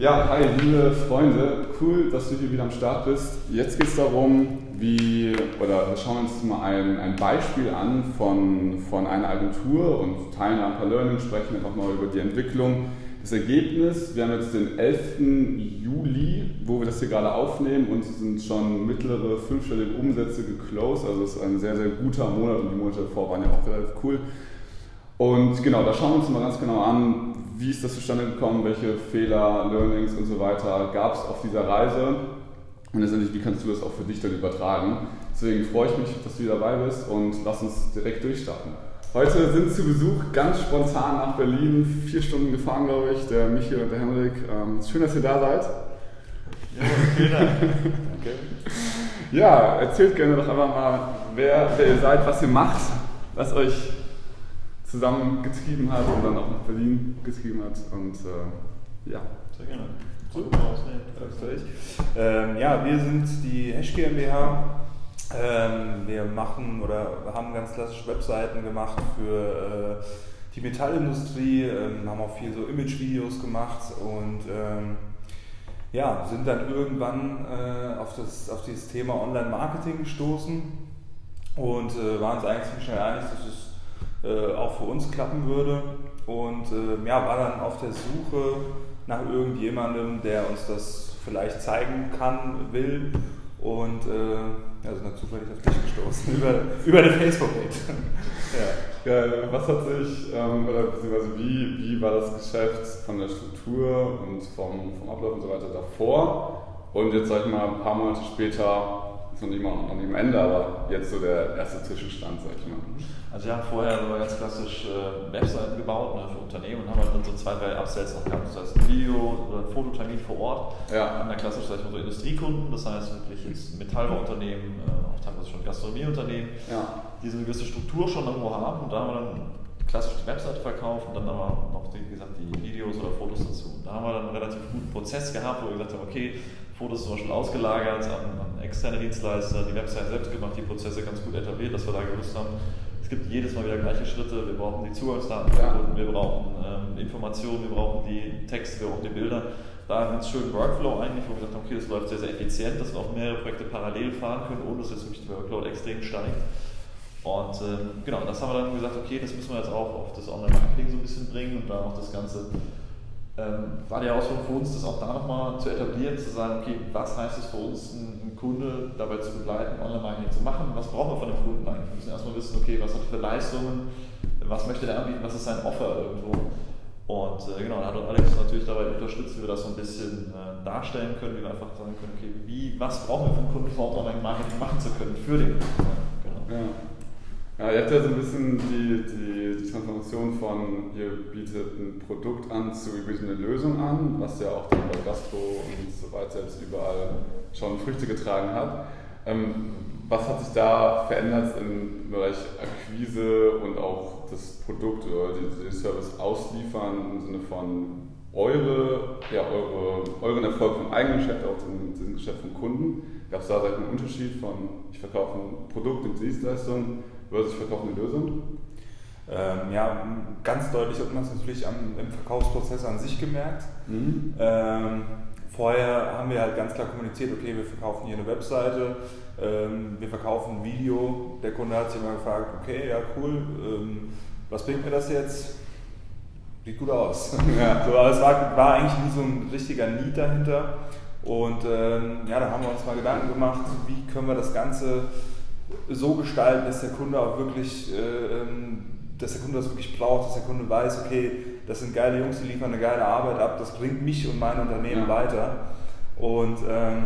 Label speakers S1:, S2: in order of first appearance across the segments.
S1: Ja, hi, liebe Freunde, cool, dass du hier wieder am Start bist. Jetzt geht es darum, wie, oder wir schauen uns mal ein, ein Beispiel an von, von einer Agentur und teilen da ein paar Learnings, sprechen einfach mal über die Entwicklung. Das Ergebnis, wir haben jetzt den 11. Juli, wo wir das hier gerade aufnehmen und sind schon mittlere fünfstellige Umsätze geclosed, also es ist ein sehr, sehr guter Monat und die Monate davor waren ja auch relativ cool. Und genau, da schauen wir uns mal ganz genau an, wie ist das zustande gekommen, welche Fehler, Learnings und so weiter gab es auf dieser Reise und letztendlich, wie kannst du das auch für dich dann übertragen. Deswegen freue ich mich, dass du dabei bist und lass uns direkt durchstarten. Heute sind zu Besuch ganz spontan nach Berlin, vier Stunden gefahren, glaube ich, der Michi und der Henrik. Ähm, schön, dass ihr da seid.
S2: Ja, vielen Dank. Danke.
S1: Ja, erzählt gerne doch einfach mal, wer, wer ihr seid, was ihr macht, was euch zusammengetrieben hat und dann auch nach Berlin getrieben hat. Und äh, ja.
S2: Sehr gerne. Super, ähm, ja, wir sind die Hash GmbH. Ähm, wir machen oder haben ganz klassische Webseiten gemacht für äh, die Metallindustrie, ähm, haben auch viel so Image-Videos gemacht und ähm, ja, sind dann irgendwann äh, auf, das, auf dieses Thema Online-Marketing gestoßen und äh, waren uns eigentlich ziemlich schnell einig, dass es äh, auch für uns klappen würde. Und äh, ja, war dann auf der Suche nach irgendjemandem, der uns das vielleicht zeigen kann, will. Und äh, sind dann zufällig auf dich gestoßen über, über eine Facebook-Page.
S1: ja. ja. Was hat sich, ähm, oder beziehungsweise wie, wie war das Geschäft von der Struktur und vom, vom Ablauf und so weiter davor? Und jetzt sag ich mal ein paar Monate später, ist noch nicht mal noch nicht am Ende, aber jetzt so der erste Zwischenstand, sag ich mal.
S2: Also wir haben vorher so ganz klassisch äh, Webseiten gebaut ne, für Unternehmen und haben halt dann so zwei, drei Upsells noch gehabt. Das heißt ein Video oder ein Fototermin vor Ort. Ja. Haben dann klassisch, sag ich mal, so Industriekunden, das heißt wirklich jetzt Metallbauunternehmen, äh, auch teilweise schon Gastronomieunternehmen, ja. die so eine gewisse Struktur schon irgendwo haben und da haben wir dann klassisch die Webseite verkauft und dann aber noch die, wie gesagt, die Videos oder Fotos dazu. Und da haben wir dann einen relativ guten Prozess gehabt, wo wir gesagt haben, okay, Fotos zum Beispiel ausgelagert an externe Dienstleister, die Website selbst gemacht, die Prozesse ganz gut etabliert, dass wir da gewusst haben, es gibt jedes Mal wieder gleiche Schritte. Wir brauchen die Zugangsdaten ja. wir brauchen ähm, Informationen, wir brauchen die Texte, wir brauchen die Bilder. Da einen ganz schönen Workflow eigentlich, wo wir gesagt haben, okay, das läuft sehr, sehr effizient, dass wir auch mehrere Projekte parallel fahren können, ohne dass jetzt wirklich der Workload extrem steigt. Und ähm, genau, das haben wir dann gesagt, okay, das müssen wir jetzt auch auf das Online-Marketing so ein bisschen bringen und da auch das Ganze ähm, war die Herausforderung für uns, das auch da nochmal zu etablieren, zu sagen, okay, was heißt es für uns, einen Kunde dabei zu begleiten, Online-Marketing zu machen, was brauchen wir von dem Kunden eigentlich? Wir müssen erstmal wissen, okay, was hat er für Leistungen, was möchte er anbieten, was ist sein Offer irgendwo. Und äh, genau, da hat Alex natürlich dabei unterstützt, wie wir das so ein bisschen äh, darstellen können, wie wir einfach sagen können, okay, wie, was brauchen wir vom Kunden, um Online-Marketing machen zu können für den Kunden.
S1: Genau. Ja. Ja, ihr habt ja so ein bisschen die, die, die, Transformation von, ihr bietet ein Produkt an zu, ihr bietet eine Lösung an, was ja auch dann bei Gastro und so weiter jetzt überall schon Früchte getragen hat. Ähm, was hat sich da verändert im Bereich Akquise und auch das Produkt oder den Service ausliefern im Sinne von eure, ja, eure, euren Erfolg vom eigenen Geschäft, auch dem, dem Geschäft vom Kunden? Gab es da einen Unterschied von, ich verkaufe ein Produkt und Dienstleistung versus ich verkaufe eine Lösung?
S2: Ähm, ja, ganz deutlich hat man es natürlich am, im Verkaufsprozess an sich gemerkt. Mhm. Ähm, vorher haben wir halt ganz klar kommuniziert, okay, wir verkaufen hier eine Webseite, ähm, wir verkaufen ein Video. Der Kunde hat sich immer gefragt, okay, ja cool, ähm, was bringt mir das jetzt? Sieht gut aus. Ja. So, aber es war, war eigentlich nie so ein richtiger Need dahinter. Und ähm, ja, da haben wir uns mal Gedanken gemacht, wie können wir das Ganze so gestalten, dass der Kunde auch wirklich, äh, ähm, dass der Kunde das wirklich braucht, dass der Kunde weiß, okay, das sind geile Jungs, die liefern eine geile Arbeit ab, das bringt mich und mein Unternehmen ja. weiter. Und ähm,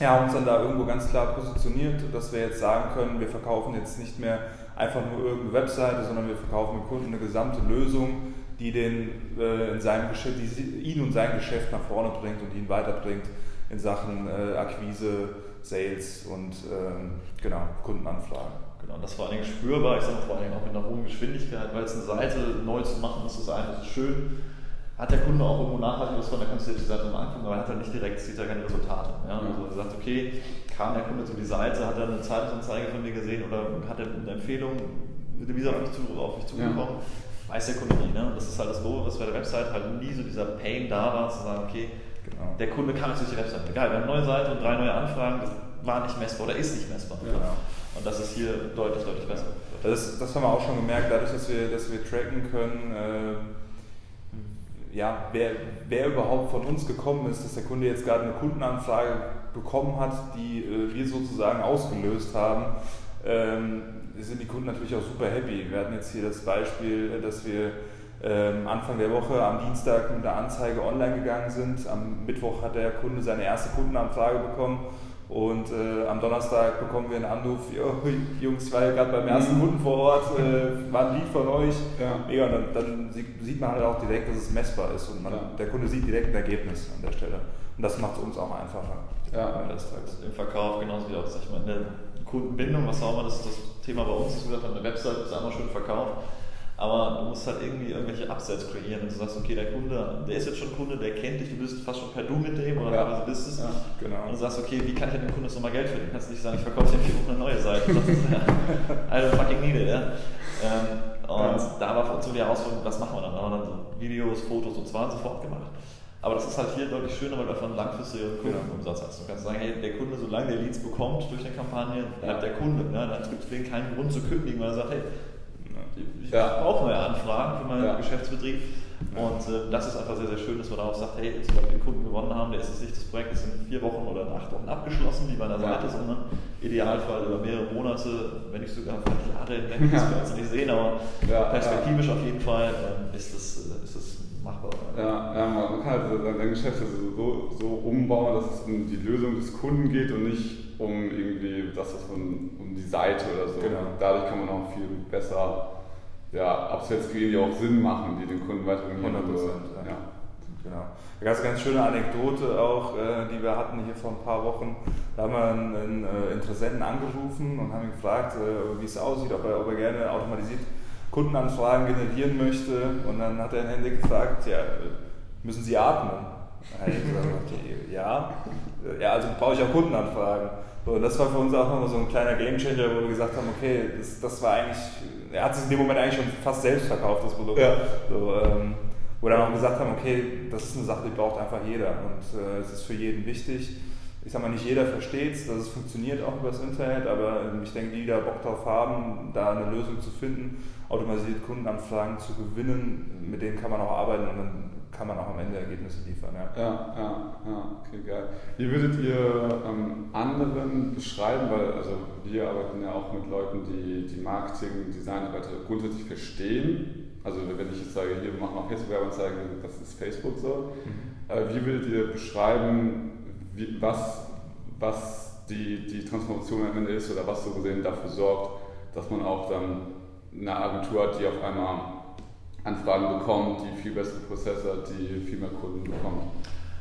S2: ja, uns dann da irgendwo ganz klar positioniert, dass wir jetzt sagen können, wir verkaufen jetzt nicht mehr einfach nur irgendeine Webseite, sondern wir verkaufen dem Kunden eine gesamte Lösung, die, den, äh, in seinem Geschäft, die ihn und sein Geschäft nach vorne bringt und ihn weiterbringt in Sachen äh, Akquise, Sales und ähm, genau, Kundenanfragen.
S3: Genau, das war eigentlich spürbar, ich sage vor allem auch mit einer hohen Geschwindigkeit, weil es eine Seite neu zu machen ist, das eine, das ist schön. Hat der Kunde auch irgendwo nachhaltig was von, da kannst du dir die Seite mal angucken, aber er hat dann nicht direkt, sieht er keine Resultate. Ja? Also er sagt, okay, kam der Kunde zu die Seite, hat er eine Zeitungsanzeige von mir gesehen oder hat er eine Empfehlung, wie auf mich, zu, auf mich zugekommen? Ja
S2: weiß der Kunde nie. Ne? Das ist halt das Doofe, was bei der Website halt nie so dieser Pain da war, zu sagen, okay, genau. der Kunde kam jetzt durch die Website. Egal, wir haben eine neue Seite und drei neue Anfragen, das war nicht messbar oder ist nicht messbar. Genau. Und das ist hier deutlich, deutlich besser.
S3: Das, das haben wir auch schon gemerkt, dadurch, dass wir, dass wir tracken können, äh, ja, wer, wer überhaupt von uns gekommen ist, dass der Kunde jetzt gerade eine Kundenanfrage bekommen hat, die äh, wir sozusagen ausgelöst haben, ähm, sind die Kunden natürlich auch super happy. Wir hatten jetzt hier das Beispiel, dass wir Anfang der Woche am Dienstag mit der Anzeige online gegangen sind. Am Mittwoch hat der Kunde seine erste Kundenanfrage bekommen und äh, am Donnerstag bekommen wir einen Anruf, Jungs, ich war gerade beim ersten mhm. Kunden vor Ort, äh, war ein Lied von euch. Ja. Mega, und dann, dann, sieht man halt auch direkt, dass es messbar ist und man, ja. der Kunde sieht direkt ein Ergebnis an der Stelle. Und das macht es uns auch einfacher.
S2: Ja, das Im Verkauf genauso wie auch, sag ich mal, in der Kundenbindung, was auch immer, das ist das Thema bei uns, ist gesagt, eine Website ist einmal schön verkauft aber du musst halt irgendwie irgendwelche Upsets kreieren und du sagst, okay, der Kunde, der ist jetzt schon Kunde, der kennt dich, du bist fast schon per Du mit dem oder ja. teilweise bist es. Ja, genau. Und du sagst, okay, wie kann ich dem Kunden jetzt nochmal Geld verdienen? Du kannst nicht sagen, ich verkaufe dir vier Wochen eine neue Seite. Das ist ja, I don't fucking need it, ja. Ähm, und ja. da war für uns so die Herausforderung, was machen wir dann? Da haben wir dann so Videos, Fotos und zwar sofort gemacht. Aber das ist halt hier deutlich schöner, weil du einfach einen langfristigen Kundenumsatz hast. Du kannst sagen, hey, der Kunde, solange der Leads bekommt durch eine Kampagne, bleibt der Kunde. Ne? Dann gibt es keinen Grund zu kündigen, weil er sagt, hey, ja. brauche neue Anfragen für meinen ja. Geschäftsbetrieb. Und äh, das ist einfach sehr, sehr schön, dass man darauf sagt, hey, jetzt wir den Kunden gewonnen haben, der ist jetzt nicht, das Projekt ist in vier Wochen oder in acht Wochen abgeschlossen, wie bei einer Seite, sondern Idealfall über mehrere Monate, wenn nicht sogar vielleicht Jahre hinweg, das wir jetzt nicht sehen, aber perspektivisch auf jeden Fall äh, ist, das, äh, ist das machbar.
S1: Ja, ja, man kann halt sein Geschäft so, so umbauen, dass es um die Lösung des Kunden geht und nicht um irgendwie das, was von, um die Seite oder so. Genau. Dadurch kann man auch viel besser ja, Absetzgehen, die auch Sinn machen, die den Kunden weiterbringen. 100
S3: Prozent, ja. ja. Genau. Da gab es eine ganz schöne Anekdote auch, äh, die wir hatten hier vor ein paar Wochen. Da haben wir einen, einen äh, Interessenten angerufen und haben ihn gefragt, äh, wie es aussieht, ob er, ob er gerne automatisiert Kundenanfragen generieren möchte. Und dann hat er in Hände gefragt, ja, müssen Sie atmen? Ja, ja, also brauche ich auch Kundenanfragen. So, und das war für uns auch nochmal so ein kleiner Gamechanger, wo wir gesagt haben, okay, das, das war eigentlich, er hat sich in dem Moment eigentlich schon fast selbst verkauft, das Produkt. Ja. So, ähm, wo wir dann auch gesagt haben, okay, das ist eine Sache, die braucht einfach jeder und äh, es ist für jeden wichtig. Ich sag mal, nicht jeder versteht es, dass es funktioniert auch über das Internet, aber ähm, ich denke, die, die da Bock drauf haben, da eine Lösung zu finden, automatisiert Kundenanfragen zu gewinnen, mit denen kann man auch arbeiten und dann kann man auch am Ende Ergebnisse liefern.
S1: Ja, ja, ja, ja okay, geil. Wie würdet ihr ähm, anderen beschreiben, weil also wir arbeiten ja auch mit Leuten, die die Marketing, Designarbeit grundsätzlich verstehen. Also wenn ich jetzt sage, hier wir machen auch Facebook-Werbeanzeigen, das ist Facebook so. Mhm. Äh, wie würdet ihr beschreiben, wie, was, was die, die Transformation am Ende ist oder was so gesehen dafür sorgt, dass man auch dann eine Agentur hat, die auf einmal Anfragen bekommt, die viel bessere Prozesse hat, die viel mehr Kunden bekommt.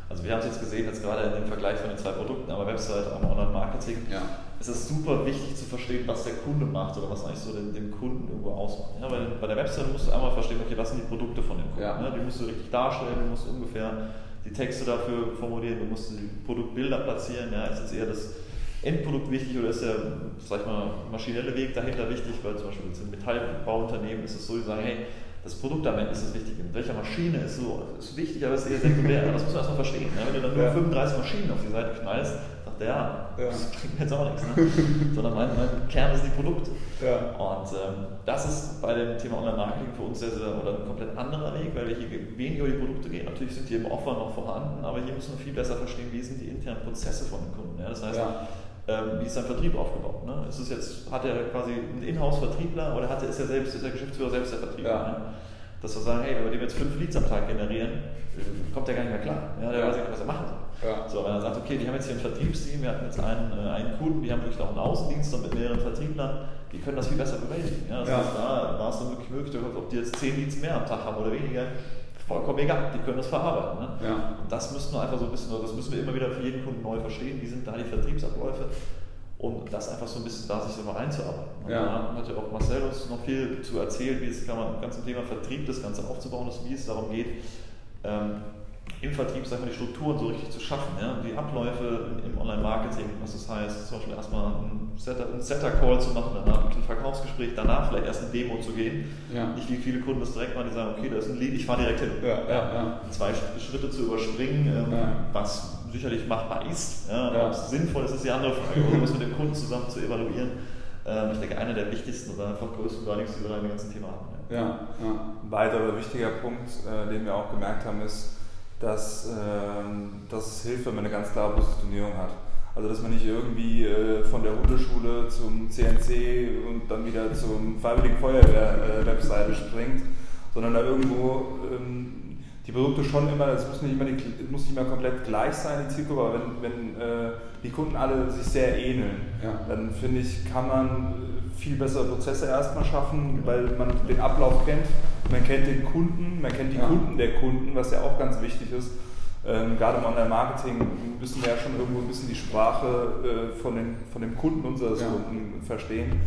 S2: Also wir haben es jetzt gesehen, jetzt gerade in dem Vergleich von den zwei Produkten, aber Website, aber Online-Marketing. Ja. Es ist super wichtig zu verstehen, was der Kunde macht oder was eigentlich so den, den Kunden irgendwo ausmacht. Ja, weil bei der Website musst du einmal verstehen, okay, was sind die Produkte von dem Kunden. Ja. Ne? Die musst du richtig darstellen, du musst ungefähr die Texte dafür formulieren, du musst die Produktbilder platzieren. Ja, ist jetzt eher das Endprodukt wichtig oder ist der, sag ich mal, maschinelle Weg dahinter wichtig? Weil zum Beispiel in Metallbauunternehmen ist es so, die sagen, hey, das Produkt am Ende ist das Wichtige. Mit welcher Maschine ist so ist wichtig, aber ist eher sekundär. Das muss man erstmal verstehen. Ne? Wenn du dann nur ja. 35 Maschinen auf die Seite knallst, sagt der, ja, ja. das klingt jetzt auch nichts. Ne? Sondern mein, mein, Kern ist die Produkte. Ja. Und ähm, das ist bei dem Thema Online-Marketing für uns sehr, sehr oder ein komplett anderer Weg, weil wir hier weniger über die Produkte gehen. Natürlich sind die im Offer noch vorhanden, aber hier müssen wir viel besser verstehen, wie sind die internen Prozesse von den Kunden. Ja? Das heißt, ähm, wie ist sein Vertrieb aufgebaut? Ne? Ist es jetzt, hat er quasi einen Inhouse-Vertriebler oder hat er, ist er selbst, ist der Geschäftsführer selbst der Vertriebler? Ja. Ne? Dass wir sagen, hey, wenn wir dem jetzt fünf Leads am Tag generieren, kommt der gar nicht mehr klar. Ja, der ja. weiß nicht, was er machen soll. Ja. So, wenn er sagt, okay, die haben jetzt hier ein Vertriebsteam, wir hatten jetzt einen, äh, einen Kunden, die haben wirklich auch einen Außendienst mit mehreren Vertrieblern, die können das viel besser bewältigen. Ja, das heißt, da war es dann wirklich möglich, ob die jetzt zehn Leads mehr am Tag haben oder weniger, vollkommen egal, die können das verarbeiten. Ne? Ja. Und das müssen wir einfach so ein bisschen, das müssen wir immer wieder für jeden Kunden neu verstehen, wie sind da die Vertriebsabläufe um das einfach so ein bisschen da sich so mal einzuarbeiten. Und ja. da hat ja auch Marcel uns noch viel zu erzählen, wie es kann man im ganzen Thema Vertrieb das Ganze aufzubauen ist, wie es darum geht, ähm, im Vertrieb sag mal, die Strukturen so richtig zu schaffen, ja? die Abläufe im Online-Marketing, was das heißt, zum Beispiel erstmal einen Setter-Call zu machen, danach ein Verkaufsgespräch, danach vielleicht erst ein Demo zu gehen. Ja. Nicht wie viele Kunden das direkt machen, die sagen, okay, da ist ein Lead, ich fahre direkt hin. Ja, ja, Zwei Schritte zu überspringen, ähm, was sicherlich machbar ist. Ob es sinnvoll ist, ist die andere Frage. Um das mit dem Kunden zusammen zu evaluieren. Ähm, ich denke, einer der wichtigsten oder einfach größten Learnings, die wir in dem ganzen Thema haben.
S3: Ja, Ein weiterer wichtiger Punkt, äh, den wir auch gemerkt haben, ist, dass, ähm, dass es hilft, wenn man eine ganz klare Positionierung hat. Also dass man nicht irgendwie äh, von der Hundeschule zum CNC und dann wieder zum Freiwilligen Feuerwehr-Webseite äh, springt, sondern da irgendwo ähm, die Produkte schon immer, es muss nicht immer, die, muss nicht immer komplett gleich sein, die Zielgruppe, aber wenn, wenn äh, die Kunden alle sich sehr ähneln, ja. dann finde ich, kann man viel bessere Prozesse erstmal schaffen, weil man den Ablauf kennt, man kennt den Kunden, man kennt die ja. Kunden der Kunden, was ja auch ganz wichtig ist. Ähm, gerade im Online-Marketing müssen wir ja schon irgendwo ein bisschen die Sprache äh, von, den, von dem Kunden unseres ja. Kunden verstehen.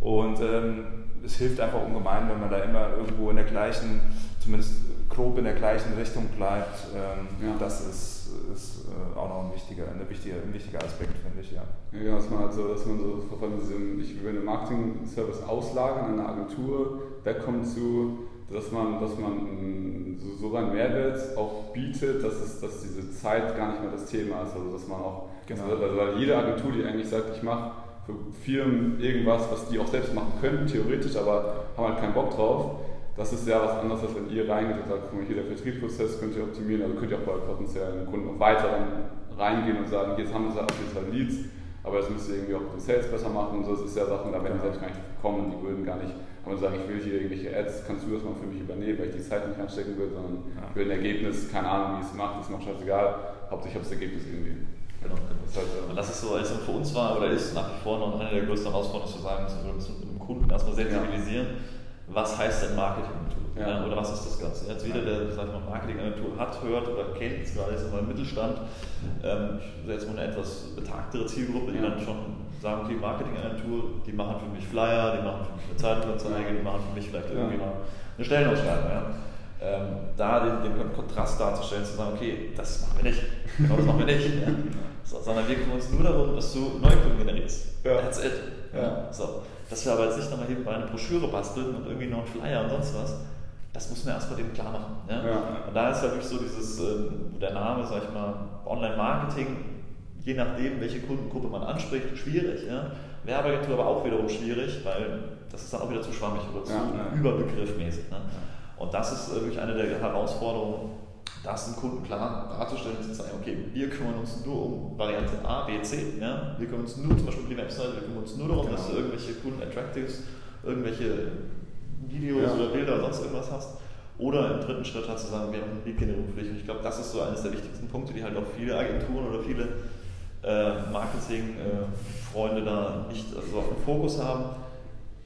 S3: Und ähm, es hilft einfach ungemein, wenn man da immer irgendwo in der gleichen, zumindest grob in der gleichen Richtung bleibt. Ähm, ja. Das ist, ist äh, auch noch ein wichtiger, eine wichtige, ein wichtiger Aspekt, finde ich, ja.
S1: Ja, dass man halt so, dass man so von diesem, ich will einen Marketing-Service auslagern an eine Agentur, wegkommen zu, dass man, dass man so, so einen Mehrwert auch bietet, dass, es, dass diese Zeit gar nicht mehr das Thema ist. Also dass man auch, genau. also, weil jede Agentur, die eigentlich sagt, ich mache für Firmen irgendwas, was die auch selbst machen könnten, theoretisch, aber haben halt keinen Bock drauf, das ist ja was anderes, als wenn ihr reingeht und sagt, guck mal, hier der Vertriebsprozess könnt ihr optimieren, also könnt ihr auch bei potenziellen Kunden noch weiter reingehen und sagen, jetzt haben wir auf jeden Fall Leads, aber das müsst ihr irgendwie auch den Sales besser machen und so. Das ist ja Sachen, da werden die selbst gar nicht kommen und die würden gar nicht und sagen, ich will hier irgendwelche Ads, kannst du das mal für mich übernehmen, weil ich die Zeit nicht anstecken will, sondern ja. ich will ein Ergebnis, keine Ahnung, wie es macht, ist mir scheißegal, hauptsächlich habe das Ergebnis irgendwie.
S2: Genau, genau. Das, heißt, und das ist so, also für uns war oder ist nach wie vor noch eine der größten Herausforderungen zu sagen, wir müssen mit dem Kunden erstmal sensibilisieren, ja. Was heißt denn Marketing ja. oder was ist das Ganze. Jetzt wieder, der sag ich mal, Marketingagentur hat, hört oder kennt, gerade jetzt mal im Mittelstand, ähm, jetzt mal eine etwas betagtere Zielgruppe, die dann schon sagen, okay, Marketingagentur, die machen für mich Flyer, die machen für mich eine Zeitunganzeige, die machen für mich vielleicht irgendwie mal eine Stellenausschreibung. Ja. Ähm, da den, den, Kontrast darzustellen, zu sagen, okay, das machen wir nicht, genau das machen wir nicht, ja. so, sondern wir kümmern uns nur darum, dass du neue Kunden generierst. Ja. That's it. Ja. So. Dass wir aber jetzt nicht nochmal hier bei einer Broschüre basteln und irgendwie noch einen Flyer und sonst was, das muss man erstmal dem klar machen. Ja? Ja. Und da ist ja wirklich so dieses, äh, der Name, sag ich mal, Online-Marketing, je nachdem, welche Kundengruppe man anspricht, schwierig. Ja? Werbeagentur aber auch wiederum schwierig, weil das ist dann auch wieder zu schwammig oder zu ja, ja. überbegriffmäßig. Ne? Und das ist äh, wirklich eine der Herausforderungen, das den Kunden klar darzustellen zu sagen, okay, wir kümmern uns nur um Variante A, B, C. Ja? Wir kümmern uns nur zum Beispiel um die Webseite, wir kümmern uns nur darum, genau. dass du irgendwelche Kunden-Attractives, irgendwelche Videos ja. oder Bilder oder sonst irgendwas hast. Oder im dritten Schritt halt zu sagen, wir haben eine Lead-Generierung für dich. Und ich glaube, das ist so eines der wichtigsten Punkte, die halt auch viele Agenturen oder viele äh, Marketing-Freunde äh, da nicht also auf dem Fokus haben,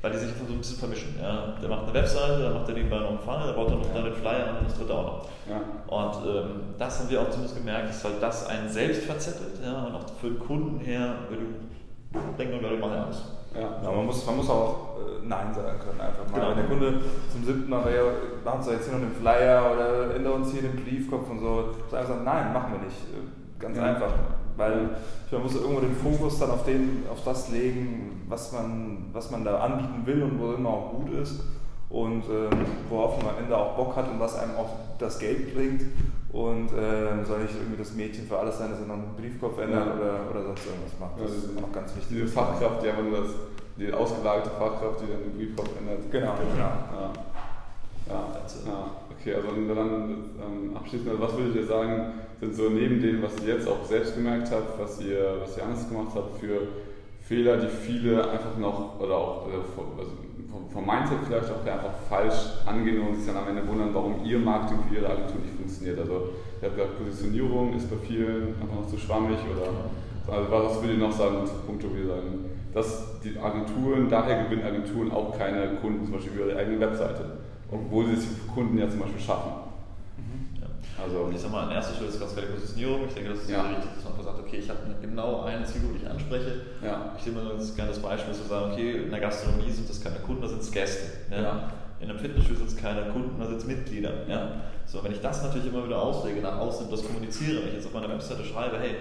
S2: weil die sich einfach so ein bisschen vermischen. Ja. Der macht eine Webseite, dann macht er nebenbei noch einen Funnel, der baut dann noch ja. den Flyer und das dritte auch noch. Ja. Und ähm, das haben wir auch zumindest gemerkt, dass halt das einen selbst verzettelt ja, und auch für den Kunden her, du bringt nur Leute machen alles.
S3: Ja. ja, man, muss, man muss auch äh, Nein sagen können, einfach mal. Genau. Wenn der Kunde zum siebten Mal, ja, machen Sie jetzt hier noch den Flyer oder ändern uns hier den Briefkopf und so, so einfach sagen, nein, machen wir nicht. Ganz ja. einfach. Weil man muss irgendwo den Fokus dann auf, den, auf das legen, was man, was man da anbieten will und wo immer auch gut ist und äh, worauf man am Ende auch Bock hat und was einem auch das Geld bringt. Und äh, soll nicht irgendwie das Mädchen für alles sein, dass er noch einen Briefkopf ändert ja. oder, oder sonst irgendwas macht. Das ja, ist auch ganz wichtig.
S1: Diese Fachkraft, die einfach nur das, die ausgelagerte Fachkraft, die dann den Briefkopf ändert.
S3: Genau, genau.
S1: Ja, ja, okay, also dann ähm, abschließend, also was würdet ihr sagen, sind so neben dem, was ihr jetzt auch selbst gemerkt habt, was ihr, was ihr anders gemacht habt, für Fehler, die viele einfach noch, oder auch also vom Mindset vielleicht auch einfach falsch angehen und sich dann am Ende wundern, warum ihr Marketing für ihre Agentur nicht funktioniert. Also ihr habt gesagt, Positionierung ist bei vielen einfach noch zu schwammig oder also was würdet ihr noch sagen zu Punkte, wie sagen, dass die Agenturen, daher gewinnen Agenturen auch keine Kunden, zum Beispiel über ihre eigene Webseite obwohl sie es für Kunden ja zum Beispiel schaffen.
S2: Mhm. Ja. Also, ich sag mal, an erster Stelle ist ganz klar die Positionierung. Ich denke, das ist ja. richtig, dass man einfach sagt, okay, ich habe genau eine Zielgruppe, die ich anspreche. Ja. Ich nehme ganz gerne das Beispiel zu sagen, okay, in der Gastronomie sind das keine Kunden, das sind Gäste. Ja. ja. in einem Fitnessstudio sitzen keine Kunden, da sitzen Mitglieder. Ja? So, wenn ich das natürlich immer wieder auslege, nach außen das kommuniziere, wenn ich jetzt auf meiner Webseite schreibe, hey,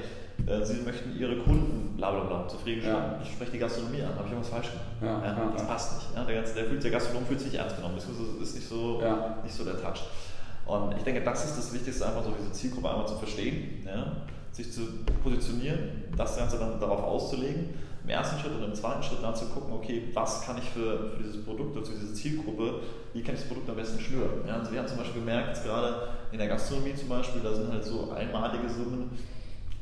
S2: äh, Sie möchten Ihre Kunden bla bla bla zufriedenstellen, ja. ich spreche die Gastronomie an, habe ich irgendwas falsch gemacht. Ja, ja, das passt nicht. Der, ganze, der, fühlt, der Gastronom fühlt sich nicht ernst genommen, das ist nicht so, nicht so der Touch. Und ich denke, das ist das Wichtigste, einfach so diese Zielgruppe einmal zu verstehen, sich zu positionieren, das Ganze dann darauf auszulegen im ersten Schritt und im zweiten Schritt dann zu gucken, okay, was kann ich für, für dieses Produkt oder für diese Zielgruppe, wie kann ich das Produkt am besten schnüren. Ja, also wir haben zum Beispiel gemerkt, gerade in der Gastronomie zum Beispiel, da sind halt so einmalige Summen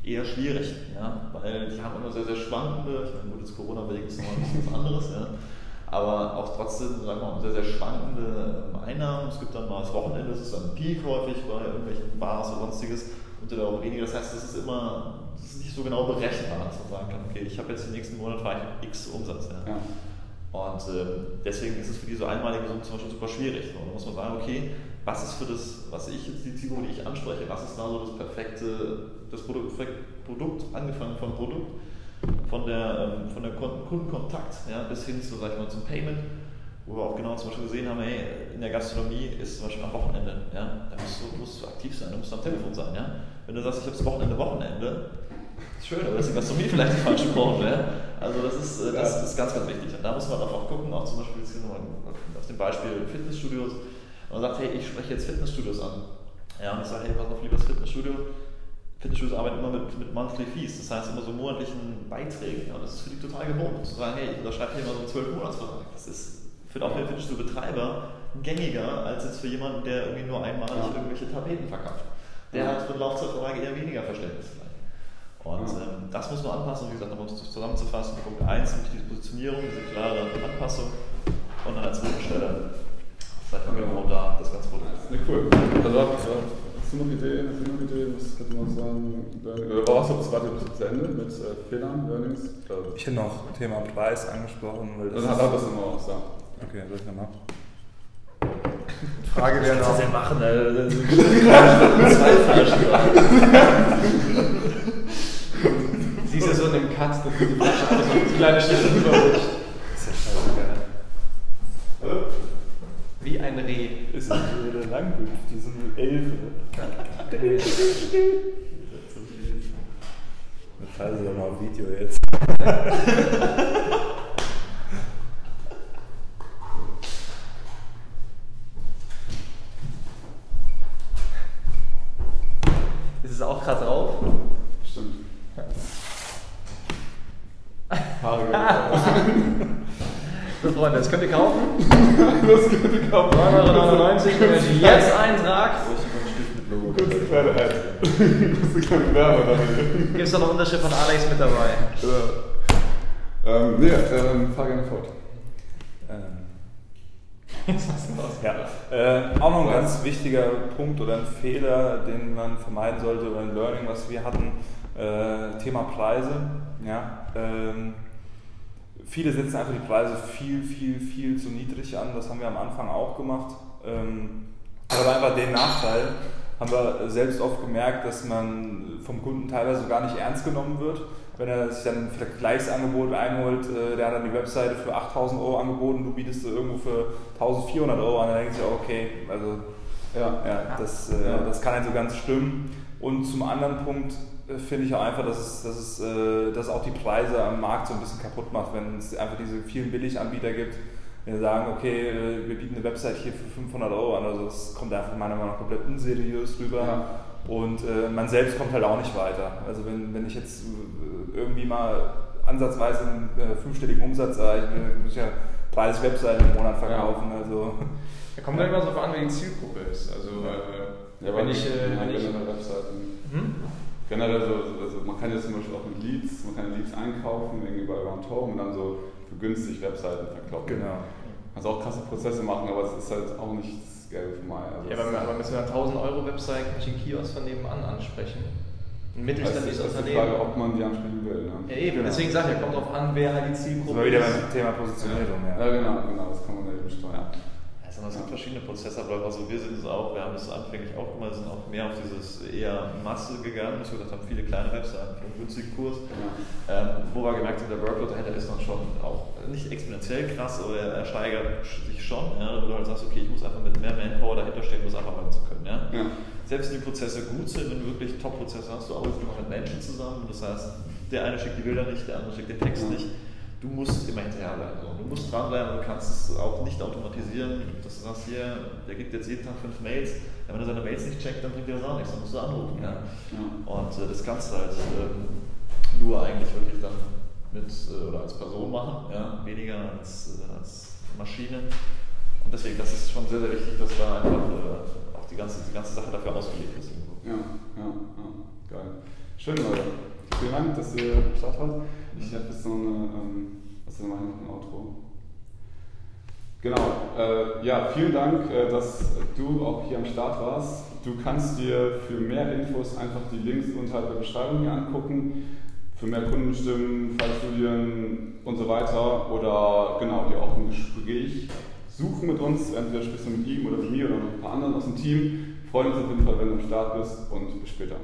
S2: eher schwierig, ja, weil die haben immer sehr, sehr schwankende, ich meine, gut, das Corona-bedingt ist nochmal ein bisschen was anderes, ja, aber auch trotzdem, sagen wir mal, sehr, sehr schwankende ähm, Einnahmen. Es gibt dann mal das Wochenende, das ist dann ein Peak häufig bei irgendwelchen Bars oder sonstiges und oder auch weniger. Das heißt, das ist immer das ist nicht so genau berechenbar, dass man sagen kann, okay, ich habe jetzt den nächsten Monat ich X Umsatz. Ja. ja. Und ähm, deswegen ist es für diese einmalige Summe zum Beispiel super schwierig. Und da muss man sagen, okay, was ist für das, was ich jetzt die Zielgruppe, die ich anspreche, was ist da so das perfekte, das Produkt, Produkt angefangen vom Produkt, von der, ähm, von der Kundenkontakt ja, bis hin zu, sag ich mal, zum Payment, wo wir auch genau zum Beispiel gesehen haben, hey, in der Gastronomie ist zum Beispiel am Wochenende, ja, da musst du, musst du aktiv sein, du musst am Telefon sein, ja. Wenn du sagst, ich habe das Wochenende, Wochenende, ist schön, aber das ist die Gastronomie vielleicht die falsche Branche, ja. Also das ist, äh, das ist ganz, ganz wichtig. Und da muss man auch gucken, auch zum Beispiel auf dem Beispiel Fitnessstudios, und man sagt, hey, ich spreche jetzt Fitnessstudios an. Ja, und ich sage, hey, pass auf, liebes Fitnessstudio, Fitnessstudios arbeiten immer mit, mit Monthly Fees, das heißt immer so monatlichen Beiträgen. Ja, und das ist für die total gewohnt, zu sagen, hey, da schreibt hier immer so einen 12-Monats-Vertrag. Das ist für auch den Fitnessstudio-Betreiber gängiger, als jetzt für jemanden, der irgendwie nur einmalig ja. irgendwelche Tapeten verkauft. Der ja. hat für den Laufzeitvertrag eher weniger Verständnis vielleicht. Und ähm, das muss man anpassen, wie gesagt, um es zusammenzufassen. Punkt 1, diese Positionierung, diese klare Anpassung und dann als zweite Seit wann genau da das ganze Produkt?
S1: Ja, cool. Also, hast du noch Ideen? Hast du noch Ideen? Was könnte man sagen? Oder war du das weiter bis zu Ende mit äh, Fehlern, Learnings?
S3: Ich hätte noch Thema Preis angesprochen.
S1: Weil das Dann hat er das immer auch sagen.
S3: Okay, soll ich nochmal?
S2: Frage wäre noch. Was
S3: denn machen?
S2: Siehst du so in dem Cut, dass diese Flasche so eine kleine Stelle rüberrutscht.
S3: Das ist ja scheißegeil.
S2: Wie ein Reh.
S3: Ist das so der Langhüpf, diese Elfe. Scheiße, doch mal auf Video jetzt.
S2: Ist es auch gerade drauf?
S1: Stimmt.
S2: Haare So, Freunde, das könnt ihr kaufen.
S1: das könnt ihr kaufen. 9,99
S2: Euro, wenn ihr jetzt eintragt.
S1: Kurze kleine Ad. Kurze kleine Werbung.
S2: Gibt es da noch Unterschrift von Alex mit dabei?
S1: Ja. Ähm, nee, ähm, fahr gerne fort.
S3: Ähm. ja. Äh, auch noch ein ganz wichtiger Punkt oder ein Fehler, den man vermeiden sollte oder ein Learning, was wir hatten, äh, Thema Preise. Ja, ähm, viele setzen einfach die Preise viel, viel, viel zu niedrig an. Das haben wir am Anfang auch gemacht. Ähm, aber einfach den Nachteil haben wir selbst oft gemerkt, dass man vom Kunden teilweise gar nicht ernst genommen wird. Wenn er sich dann ein Vergleichsangebot einholt, äh, der hat dann die Webseite für 8000 Euro angeboten, du bietest irgendwo für 1400 Euro an, dann denkst du, okay, also ja, ja, das, äh, das kann nicht so ganz stimmen. Und zum anderen Punkt, finde ich auch einfach, dass es, dass, es, äh, dass auch die Preise am Markt so ein bisschen kaputt macht, wenn es einfach diese vielen Billiganbieter gibt, die sagen, okay, äh, wir bieten eine Website hier für 500 Euro an, also das kommt einfach meiner Meinung nach komplett unseriös rüber. Ja. Und äh, man selbst kommt halt auch nicht weiter. Also wenn, wenn ich jetzt äh, irgendwie mal ansatzweise einen äh, fünfstelligen Umsatz erreiche, muss ich ja 30 Webseiten im Monat verkaufen. Ja. Also,
S2: ja, kommt dann immer darauf an, wie die Zielgruppe ist. Also äh, ja, wenn ich, wenn ich
S1: Webseiten. Hm? Generell so, also man kann jetzt zum Beispiel auch mit Leads, man kann Leads einkaufen, irgendwie bei Round Home und dann so für günstig Webseiten verkaufen.
S3: Genau.
S1: Also auch krasse Prozesse machen, aber es ist halt auch nicht das Gelbe für mal.
S2: Also ja, aber, aber mit so einer 1000 Euro Website kann ich den Kiosk von nebenan ansprechen. Ein mittelständisches
S1: also Unternehmen. ist die Frage, ob man die ansprechen will. Ne?
S2: Ja, eben. Genau. Deswegen sage ich, kommt drauf an, wer halt die Zielgruppe
S3: ist. wieder beim Thema Positionierung.
S1: Ja. ja, genau, genau, das kann man eben steuern.
S2: Ja, Ja, es gibt verschiedene Prozessabläufe. Also wir sind es auch, wir haben es anfänglich auch gemacht, sind auch mehr auf dieses eher Masse gegangen, dass wir gesagt haben, viele kleine Webseiten für einen günstigen Kurs. Ja. Ähm, wo wir gemerkt haben, der Workload dahinter ist dann schon auch nicht exponentiell krass, aber er, steigert sich schon. Ja, wo du halt sagst, okay, ich muss einfach mit mehr Manpower dahinter stehen, um das abarbeiten zu können. Ja? ja. Selbst wenn die Prozesse gut sind, wenn du wirklich Top-Prozesse hast, du arbeitest immer mit Menschen zusammen. Das heißt, der eine schickt die Bilder nicht, der andere schickt den Text nicht du musst immer hinterherbleiben. Du musst dranbleiben, du kannst es auch nicht automatisieren, dass du sagst, hier, der gibt jetzt jeden Tag fünf Mails, wenn er seine Mails nicht checkt, dann bringt dir das auch nichts, dann musst du anrufen. Ja. ja. Und äh, das kannst du halt ähm, nur eigentlich wirklich dann mit äh, oder als Person machen, ja, weniger als, äh, als Maschine. Und deswegen, das ist schon sehr, sehr wichtig, dass da einfach äh, auch die ganze, die ganze Sache dafür ausgelegt ist.
S1: Ja, ja, ja, geil. Schön, Leute. Vielen Dank, dass ihr Start wart. Ich habe jetzt noch eine, ähm, was ist denn noch ein Outro? Genau, äh, ja, vielen Dank, äh, dass du auch hier am Start warst. Du kannst dir für mehr Infos einfach die Links unterhalb der Beschreibung hier angucken, für mehr Kundenstimmen, Fallstudien und so weiter oder genau, dir auch ein Gespräch suchen mit uns. Entweder sprichst du mit ihm oder mit mir oder mit ein paar anderen aus dem Team. Freuen uns auf jeden Fall, wenn du am Start bist und bis später.